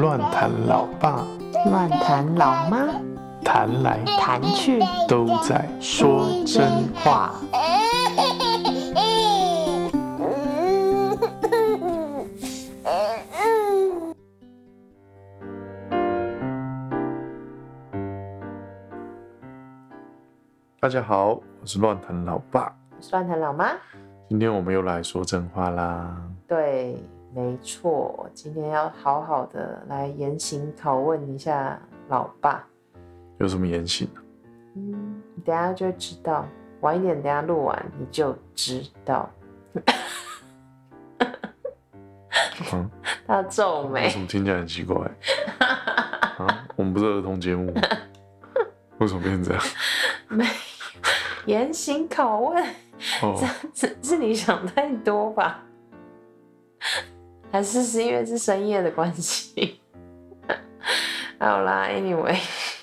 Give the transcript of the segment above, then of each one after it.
乱弹老爸，乱弹老妈，弹来弹去都在说真话。大家好，我是乱弹老爸，乱弹老妈。今天我们又来说真话啦。对，没错，今天要好好的来严刑拷问一下老爸。有什么言行呢？嗯，你等下就知道，晚一点，等下录完你就知道。嗯，他皱眉为眉什，么听起来很奇怪？啊，我们不是儿童节目吗，为什么变成这样？没严刑拷问，是是你想太多吧？还是是因为是深夜的关系？好啦，anyway，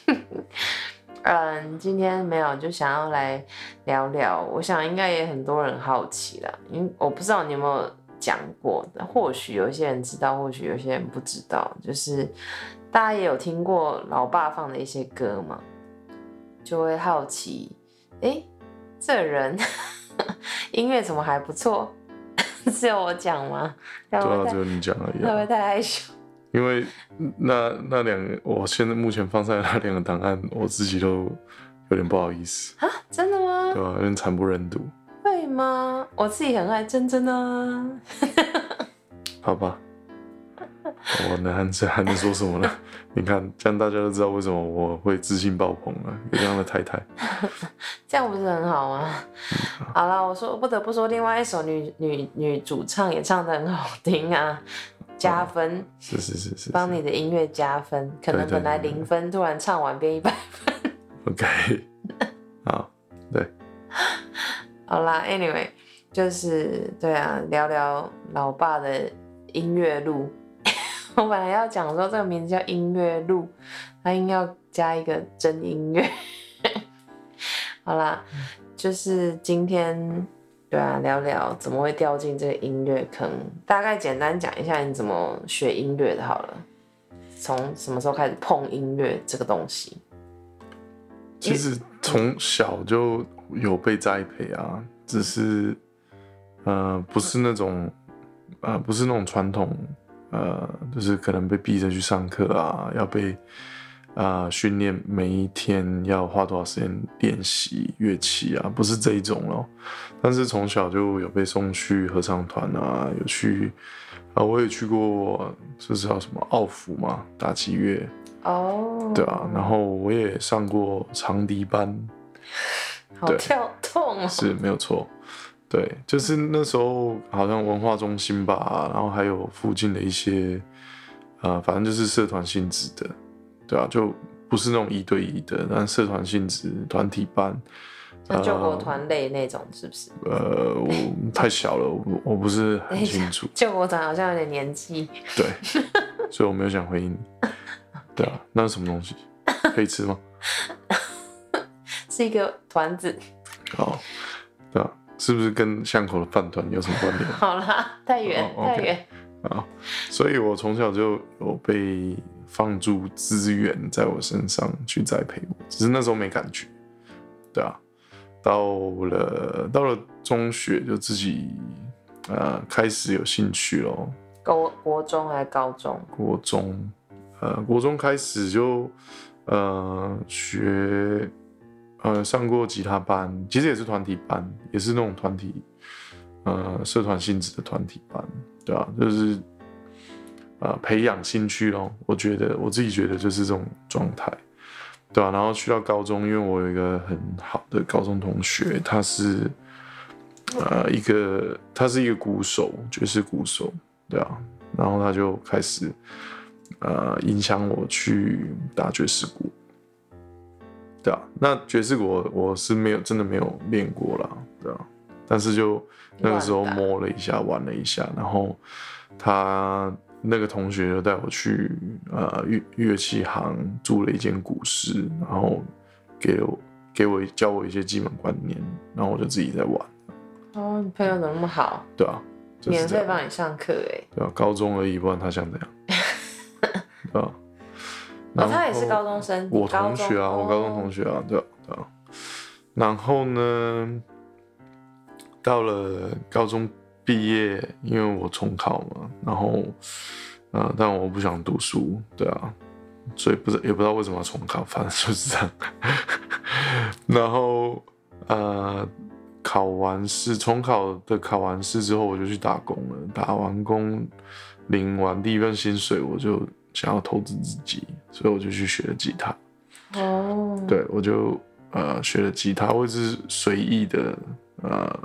嗯，今天没有就想要来聊聊，我想应该也很多人好奇啦，因我不知道你有没有讲过，或许有些人知道，或许有些人不知道，就是大家也有听过老爸放的一些歌嘛，就会好奇，诶，这人 音乐怎么还不错？是有我讲吗？会对啊，只有你讲而已会不会啊。太害羞？因为那那两个，我现在目前放上来那两个档案，我自己都有点不好意思，啊？真的吗？对啊、有点惨不忍睹，会吗？我自己很爱真真啊。好吧。我能还能还能说什么呢？你看，这样大家都知道为什么我会自信爆棚了。有这样的太太，这样不是很好吗？好了，我说不得不说，另外一首女女女主唱也唱得很好听啊，加分，是是是是帮你的音乐加分。可能本来零分，突然唱完变一百分。OK，好，对，好啦，anyway，就是对啊，聊聊老爸的音乐路。我本来要讲说这个名字叫音乐路，他硬要加一个真音乐。好啦，就是今天对啊，聊聊怎么会掉进这个音乐坑。大概简单讲一下你怎么学音乐的，好了。从什么时候开始碰音乐这个东西？其实从小就有被栽培啊，只是呃不是那种呃不是那种传统呃就是可能被逼着去上课啊，要被啊、呃训练每一天要花多少时间练习乐器啊，不是这一种咯。但是从小就有被送去合唱团啊，有去啊、我也去过，这是叫什么奥福嘛，打击乐。哦，对啊，然后我也上过长笛班，好对跳动哦。是没有错。对，就是那时候好像文化中心吧，然后还有附近的一些，呃，反正就是社团性质的，对啊，就不是那种一对一的，但社团性质团体班。像救国团类那种是不是？呃，我 太小了，我我不是很清楚。救国团好像有点年纪，对，所以我没有想回应你。对啊，那是什么东西？可以吃吗？是一个团子。好，对啊，是不是跟巷口的饭团有什么关联？好啦，太远太远。啊，所以我从小就有被放诸资源在我身上去栽培我，只是那时候没感觉，对啊。到了到了中学就自己呃开始有兴趣咯，国国中还是高中？国中呃国中开始就呃学呃上过吉他班，其实也是团体班，也是那种团体呃社团性质的团体班，对啊，就是呃培养兴趣咯。我觉得我自己觉得就是这种状态，对啊，然后去到高中，因为我有一个很好的高中同学，他是呃一个他是一个鼓手，爵士鼓手，对啊，然后他就开始呃影响我去打爵士鼓。对啊，那爵士鼓我我是没有真的没有练过啦，对啊，但是就那个时候摸了一下，玩了一下，然后他那个同学就带我去呃乐乐器行租了一间古室，然后给我给我教我一些基本观念，然后我就自己在玩。哦，你，朋友怎么那么好？对啊，就是免费帮你上课哎。对啊，高中而已，不然他想怎样？对啊。哦，他也是高中生，我同学啊，我高中同学。学啊，对啊，对啊。然后呢，到了高中毕业，因为我重考嘛，然后，呃，但我不想读书，对啊，所以不知也不知道为什么要重考，反正就是这样。然后，呃，考完试，重考的考完试之后，我就去打工了。打完工，领完第一份薪水，我就想要投资自己，所以我就去学了吉他。哦，对，我就呃学了吉他，我只是随意的呃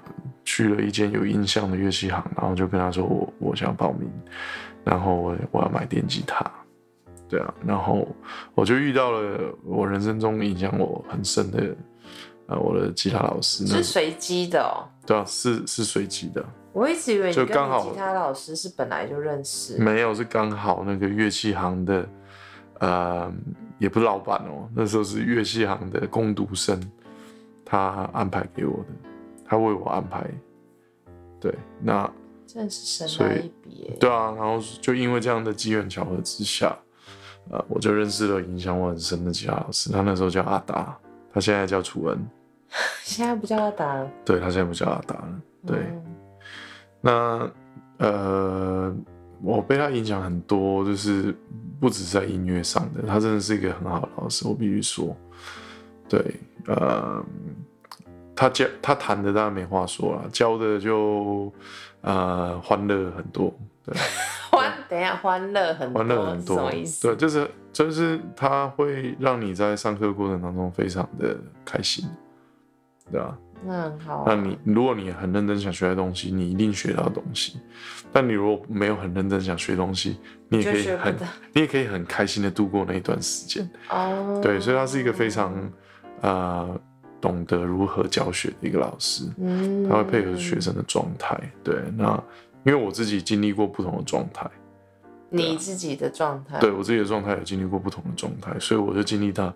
去了一间有印象的乐器行，然后就跟他说我我想要报名，然后我我要买电吉他，对啊，然后我就遇到了我人生中影响我很深的呃我的吉他老师，那是随机的哦。对啊是是随机的，我一直以为你跟就刚好吉他老师是本来就认识。没有是刚好那个乐器行的呃也不是老板哦，那时候是乐器行的工读生，他安排给我的，他为我安排。对，那真的是神来一笔耶。对啊，然后就因为这样的机缘巧合之下，呃，我就认识了影响我很深的吉他老师，他那时候叫阿达，他现在叫楚恩，现在不叫他打了。对他现在不叫阿达了，对。嗯那呃，我被他影响很多，就是不止在音乐上的，他真的是一个很好的老师，我必须说。对，呃，他教他弹的当然没话说了，教的就呃欢乐很多，对，欢，等一下，欢乐很多，欢乐很多什么意，思？对，就是就是他会让你在上课过程当中非常的开心，对吧、那很好啊。那你如果你很认真想学的东西，你一定学到东西。但你如果没有很认真想学东西，你也可以很你也可以很开心的度过那一段时间。哦，对，所以他是一个非常呃懂得如何教学的一个老师，嗯，他会配合学生的状态。对，那因为我自己经历过不同的状态，你自己的状态。对我自己的状态有经历过不同的状态，所以我就经历到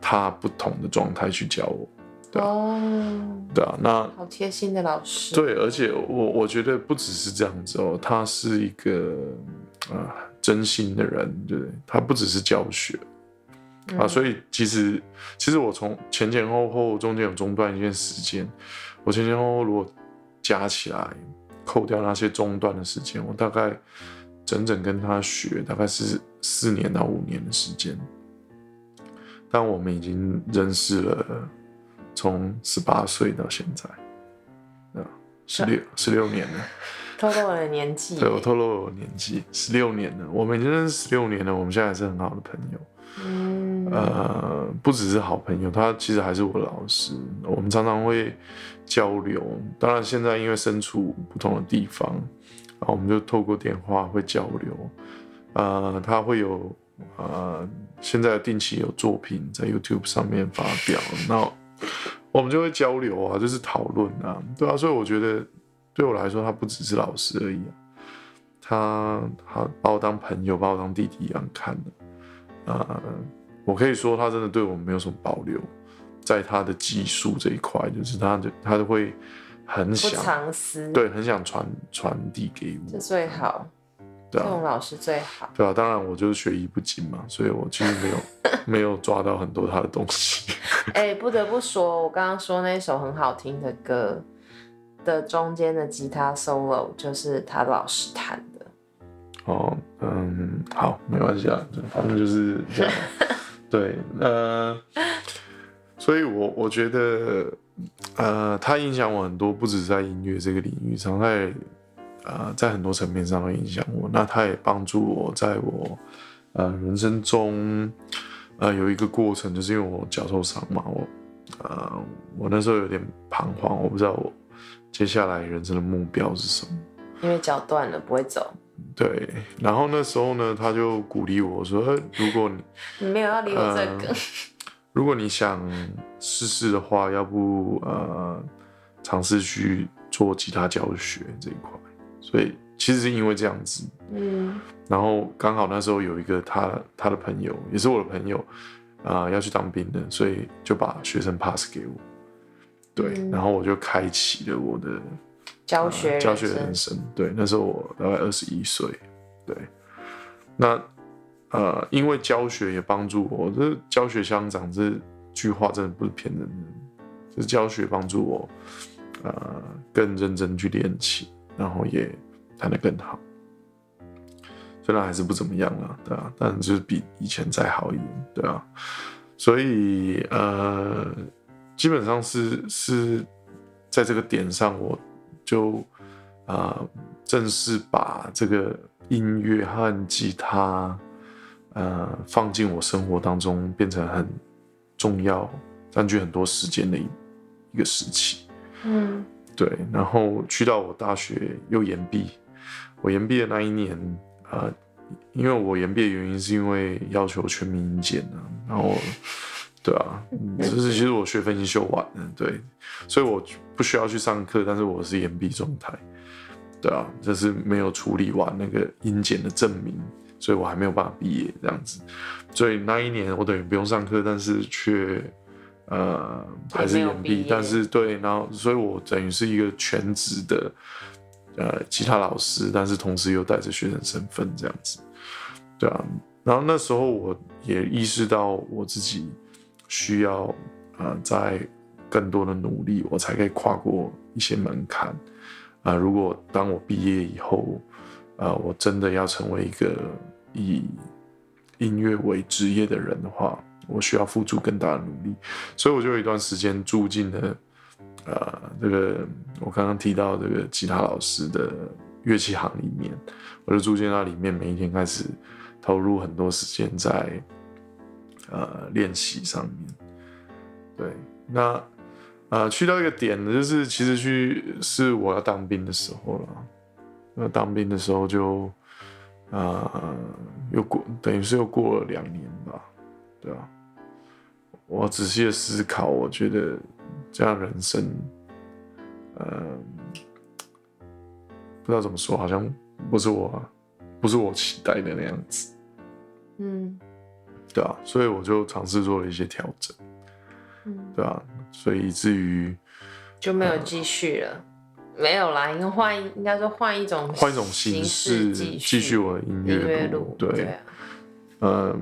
他不同的状态去教我。对啊哦，对啊，那好贴心的老师。对，而且我我觉得不只是这样子哦，他是一个啊、真心的人，对？他不只是教学啊，嗯所以其实其实我从前前后后中间有中断一段时间，我前前后后如果加起来扣掉那些中断的时间，我大概整整跟他学大概是四年到五年的时间，但我们已经认识了从十八岁到现在，啊，十六 十六年了。透露我的年纪。对我透露了我年纪，十六年了，我们已经认识十六年了，我们现在还是很好的朋友。嗯，呃，不只是好朋友，他其实还是我的老师，我们常常会交流。当然，现在因为身处不同的地方，啊，我们就透过电话会交流。呃，他会有呃，现在定期有作品在 YouTube 上面发表，那我们就会交流啊，就是讨论啊，对啊，所以我觉得对我来说，他不只是老师而已啊，他他把我当朋友，把我当弟弟一样看的。呃，我可以说他真的对我们没有什么保留，在他的技术这一块，就是他的他都会很想藏私，，对，很想传传递给我这，最好，对啊，这种老师最好。对啊，当然我就是学艺不精嘛，所以我其实没有 没有抓到很多他的东西。哎、不得不说，我刚刚说那首很好听的歌的中间的吉他 solo 就是他老师弹的。哦，嗯，好，没关系啊，反正就是这样。对，呃，所以我我觉得，呃，他影响我很多，不止在音乐这个领域上，他也呃在很多层面上都影响我。那他也帮助我在我呃人生中呃有一个过程，就是因为我脚受伤嘛，我呃我那时候有点彷徨，我不知道我接下来人生的目标是什么。因为脚断了不会走，对，然后那时候呢，他就鼓励我说：“呃如果你你没有要理我这个，如果你想试试的话，要不呃尝试去做吉他教学这一块。”所以其实是因为这样子，嗯然后刚好那时候有一个他他的朋友，也是我的朋友，啊、要去当兵的，所以就把学生 pass 给我。对，嗯然后我就开启了我的教学人教学人生，生。对，那时候我大概二十一岁。对，那呃，因为教学也帮助我，这教学相长这句话真的不是骗人的，这教学帮助我呃更认真去练习，然后也弹得更好。虽然还是不怎么样啊，对啊，但就是比以前再好一点，对啊。所以呃，基本上是是在这个点上，我就啊、正式把这个音乐和吉他呃放进我生活当中，变成很重要、占据很多时间的一一个时期。嗯。对，然后去到我大学又延毕，我延毕的那一年，呃，因为我延毕的原因是因为要求全民英检啊，然后，对啊，嗯 就是其实我学分已经修完了，对，所以我不需要去上课，但是我是延毕状态，对啊，就是没有处理完那个英检的证明，所以我还没有办法毕业这样子，所以那一年我等于不用上课，但是却。呃，还是延毕但是对，然后所以我等于是一个全职的呃吉他老师，但是同时又带着学生身份这样子，对啊。然后那时候我也意识到我自己需要呃在更多的努力，我才可以跨过一些门槛啊、如果当我毕业以后，呃，我真的要成为一个以音乐为职业的人的话，我需要付出更大的努力，所以我就有一段时间住进了呃这个我刚刚提到这个吉他老师的乐器行里面，我就住进那里面，每一天开始投入很多时间在呃练习上面。对，那呃去到一个点呢，就是其实去是我要当兵的时候了，那当兵的时候就呃又过等于是又过了两年吧，对啊。我仔细的思考，我觉得这样人生，呃，不知道怎么说，好像不是我不是我期待的那样子，嗯对啊，所以我就尝试做了一些调整，嗯，对啊，所以以至于就没有继续了。没有啦，应该换，应该说换一种换一种形式继继续我的音乐对啊，嗯，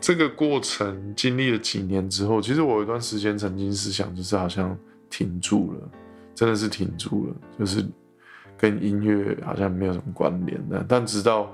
这个过程经历了几年之后，其实我有一段时间曾经是想，就是好像停住了，真的是停住了，就是跟音乐好像没有什么关联的。但直到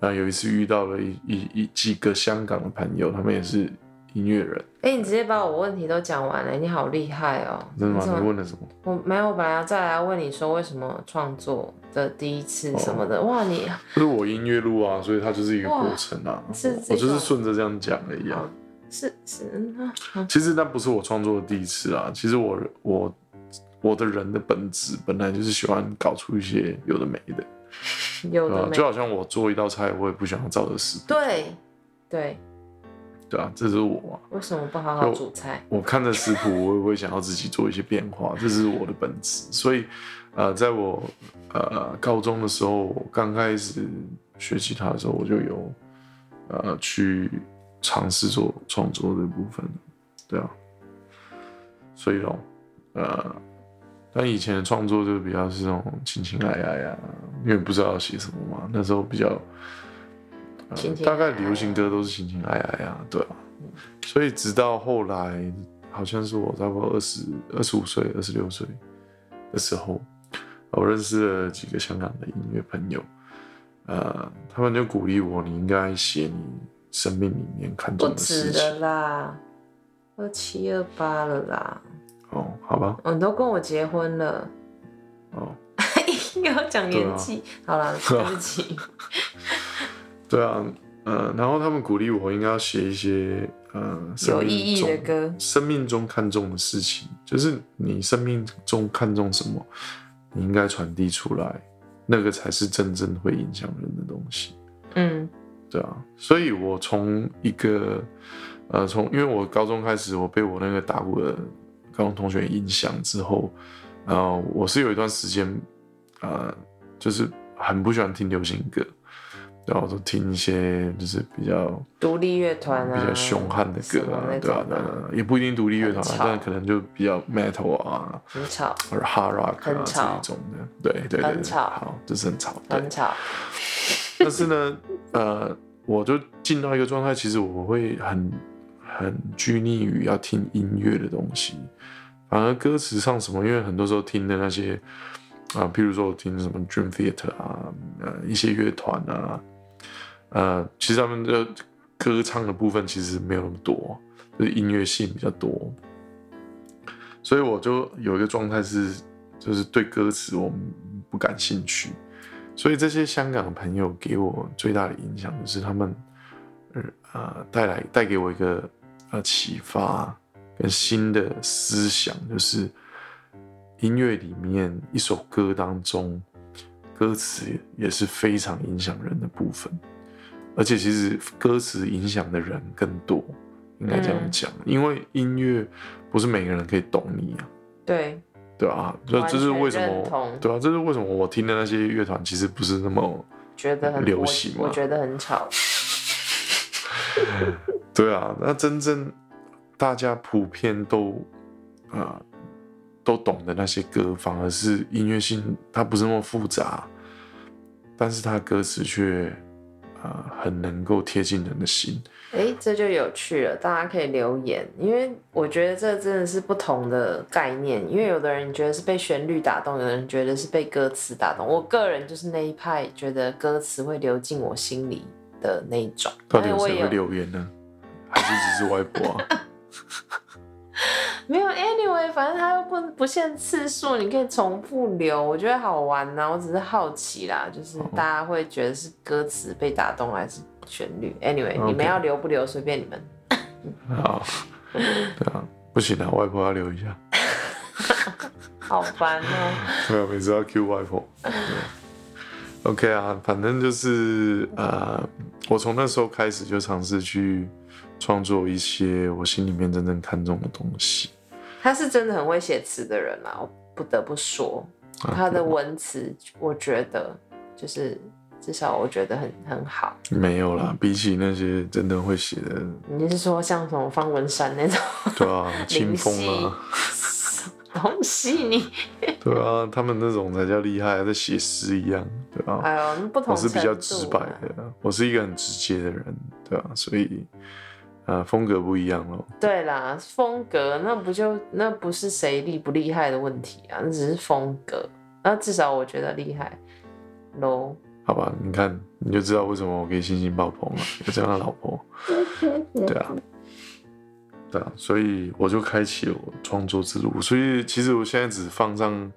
呃有一次遇到了一一一几个香港的朋友，他们也是音乐人，哎、你直接把我问题都讲完了，你好厉害哦！真的吗？你问了什么？我没有，我本来要再来问你说为什么创作的第一次什么的。哦哇，你就是我音乐路啊，所以它就是一个哇过程啊。我就是种顺着这样讲的一样。是是嗯啊其实那不是我创作的第一次啊，其实我我我的人的本质本来就是喜欢搞出一些有的没的？有的没就好像我做一道菜，我也不想要照着食谱，对对，对啊，这是我啊。为什么不好好煮菜？我看着食谱，我也会想要自己做一些变化，这是我的本质。所以，呃，在我呃高中的时候，我刚开始学吉他的时候，我就有呃去尝试做创作这部分，对啊。所以咯，呃，但以前的创作就比较是那种情情爱爱啊，因为不知道要写什么嘛，那时候比较。大概流行歌都是情情爱爱啊，对啊，所以直到后来，好像是我差不多二十二十五岁、二十六岁的时候，我认识了几个香港的音乐朋友，呃，他们就鼓励我，你应该写你生命里面看不重的事止了情。啦，二七二八了啦，哦，好吧，哦，你都跟我结婚了，哦，硬要讲年纪，好了，对不起，对啊，呃，然后他们鼓励我应该要写一些呃生命有意义的歌，生命中看重的事情，就是你生命中看重什么，你应该传递出来，那个才是真正会影响人的东西。嗯。对啊，所以我从一个呃，从因为我高中开始，我被我那个打鼓的高中同学影响之后，呃，我是有一段时间，呃，就是很不喜欢听流行歌，然后都听一些就是比较独立乐团啊，比较凶悍的歌啊，对啊，对啊，也不一定独立乐团啊，但可能就比较 metal 啊，很吵，或者 hard rock 啊这一种的，对对对，很吵，好，就是很吵，很吵。但是呢，呃，我就进到一个状态，其实我会很很拘泥于要听音乐的东西，反而歌词上什么，因为很多时候听的那些啊，譬如说我听什么 Dream Theater 啊，呃，一些乐团啊。呃，其实他们的歌唱的部分其实没有那么多，就是音乐性比较多，所以我就有一个状态是，就是对歌词我不感兴趣，所以这些香港的朋友给我最大的影响就是他们，呃，带来带给我一个呃启发跟新的思想，就是音乐里面一首歌当中，歌词也是非常影响人的部分。而且其实歌词影响的人更多，应该这样讲，因为音乐不是每个人可以懂你啊。对，对啊，这这是为什么？对啊，这是为什么我听的那些乐团其实不是那么觉得很流行我觉得很吵。对啊，那真正大家普遍都啊都懂的那些歌，反而是音乐性它不是那么复杂，但是它歌词却。啊，很能够贴近人的心。哎，这就有趣了，大家可以留言，因为我觉得这真的是不同的概念。因为有的人觉得是被旋律打动，有的人觉得是被歌词打动。我个人就是那一派，觉得歌词会流进我心里的那一种。到底谁会留言呢？还是只是外婆啊？没有，anyway，反正它又不不限次数，你可以重复留，我觉得好玩啊。我只是好奇啦，就是大家会觉得是歌词被打动还是旋律？anyway，你们要留不留随便你们。好，对啊，不行啊，外婆要留一下。好烦哦。没有，每次要 Q 外婆。OK 啊，反正就是呃，我从那时候开始就尝试去。创作一些我心里面真正看重的东西。他是真的很会写词的人啊，我不得不说，他的文词我觉得就是至少我觉得很很好。没有啦，比起那些真的会写的，你是说像什么方文山那种？对啊，清风啊，东西你？对啊，他们那种才叫厉害，在写诗一样，对啊？哎呦，不同。我是比较直白的，我是一个很直接的人，对啊，所以。啊，风格不一样喽。对啦，风格那不就那不是谁厉不厉害的问题啊，那只是风格。那至少我觉得厉害喽。好吧，你看你就知道为什么我可以信心爆棚了，有这样的老婆。对啊，对啊，所以我就开启了我创作之路。所以其实我现在只放上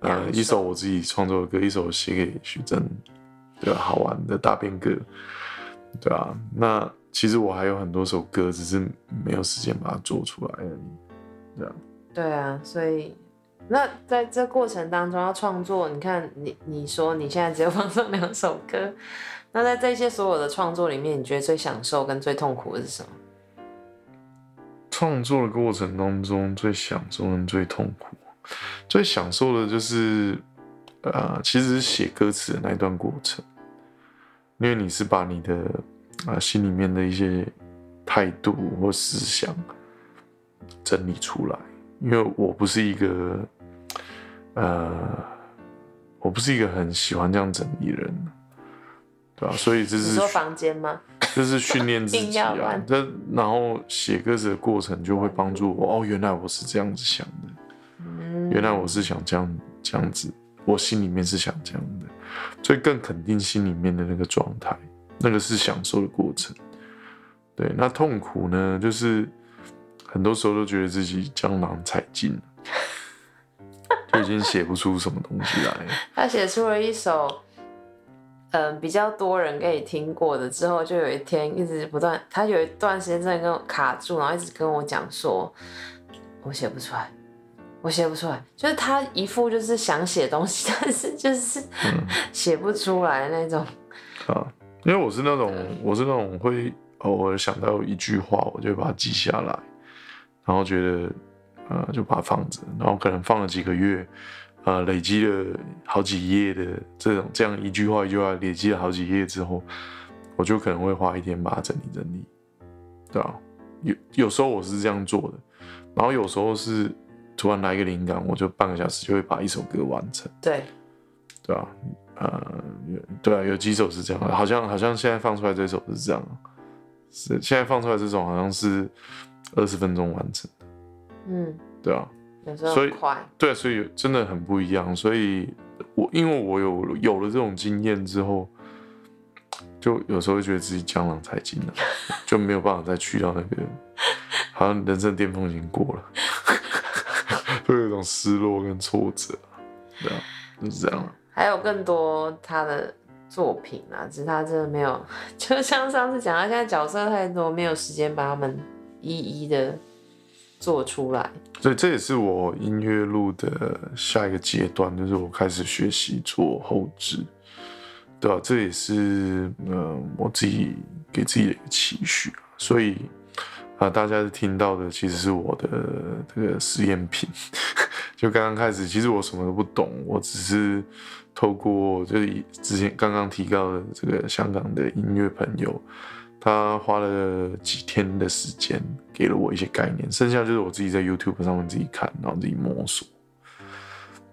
呃一首我自己创作的歌，一首写给徐峥，对吧？好玩的大变歌，对啊，那。其实我还有很多首歌，只是没有时间把它做出来而已。对啊，对啊，所以那在这过程当中要创作，你看你你说你现在只有放上两首歌，那在这些所有的创作里面，你觉得最享受跟最痛苦的是什么？创作的过程当中最享受跟最痛苦，最享受的就是呃，其实写歌词的那一段过程，因为你是把你的。啊，心里面的一些态度或思想整理出来，因为我不是一个，呃，我不是一个很喜欢这样整理人，对吧？所以这是说房间吗？这是训练自己啊。这然后写歌词的过程就会帮助我。哦，原来我是这样子想的，原来我是想这样这样子，我心里面是想这样的，所以更肯定心里面的那个状态。那个是享受的过程，对。那痛苦呢？就是很多时候都觉得自己江郎才尽，就已经写不出什么东西来。他写出了一首，嗯，比较多人可以听过的。之后就有一天一直不断，他有一段时间真的跟我卡住，然后一直跟我讲说，我写不出来，我写不出来。就是他一副就是想写东西，但是就是写不出来那种。啊。因为我是那种，我是那种会偶尔想到一句话，我就把它记下来，然后觉得，呃，就把它放着，然后可能放了几个月，呃累积了好几页的这种这样一句话一句话累积了好几页之后，我就可能会花一天把它整理整理，对吧？有有时候我是这样做的，然后有时候是突然来一个灵感，我就半个小时就会把一首歌完成，对，对吧？呃，有对啊，有几首是这样的，好像好像现在放出来这首是这样，是现在放出来这种好像是二十分钟完成的，嗯，对啊，所以快，对啊，所以真的很不一样。所以我因为我有有了这种经验之后，就有时候会觉得自己江郎才尽了，就没有办法再去到那个，好像人生巅峰已经过了，会有一种失落跟挫折，对啊，就是这样啊。还有更多他的作品啊，只是他真的没有，就像上次讲，他现在角色太多，没有时间把他们一一的做出来。所以这也是我音乐录的下一个阶段，就是我开始学习做后置，对啊，这也是呃我自己给自己的一个期许。所以啊、大家听到的其实是我的这个实验品。就刚刚开始，其实我什么都不懂，我只是透过就是之前刚刚提到的这个香港的音乐朋友，他花了几天的时间给了我一些概念，剩下就是我自己在 YouTube 上面自己看，然后自己摸索，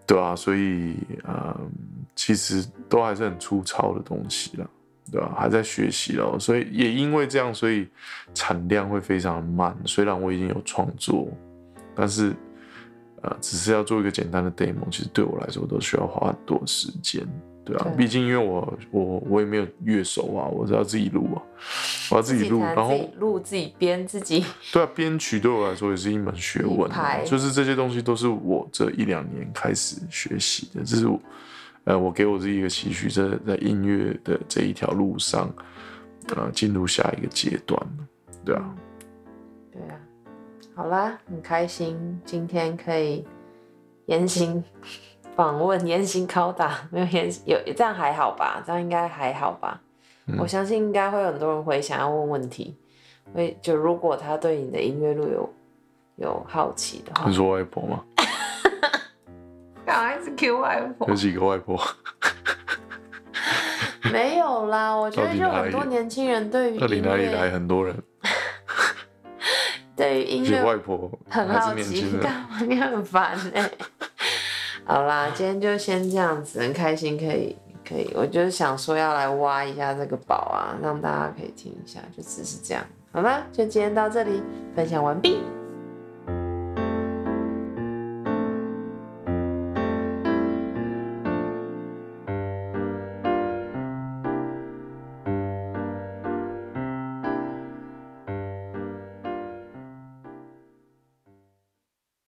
对啊，所以嗯，其实都还是很粗糙的东西啦，对吧、还在学习咯，所以也因为这样，所以产量会非常慢。虽然我已经有创作，但是呃，只是要做一个简单的 demo，其实对我来说都需要花很多时间。对啊，对毕竟因为我我我也没有乐手啊，我是要自己录啊，我要自己录，才然后自己录自己编自己，对啊，编曲对我来说也是一门学问、啊，就是这些东西都是我这一两年开始学习的，这是我，呃，我给我自己一个期许，这在音乐的这一条路上，呃，进入下一个阶段，对啊，好啦，很开心今天可以严刑 访问、严刑拷打，没有严有这样还好吧？这样应该还好吧？嗯我相信应该会有很多人会想要问问题，会就如果他对你的音乐路有有好奇的话你，说外婆吗？干嘛一直 Q 外婆有？几个外婆？没有啦，我觉得就很多年轻人对于到底音哪里来，很多人？对于音乐外婆很好奇，干嘛？你很烦哎、好啦，今天就先这样子，很开心可以可以，我就是想说要来挖一下这个宝啊，让大家可以听一下，就只是这样。好啦，就今天到这里，分享完毕，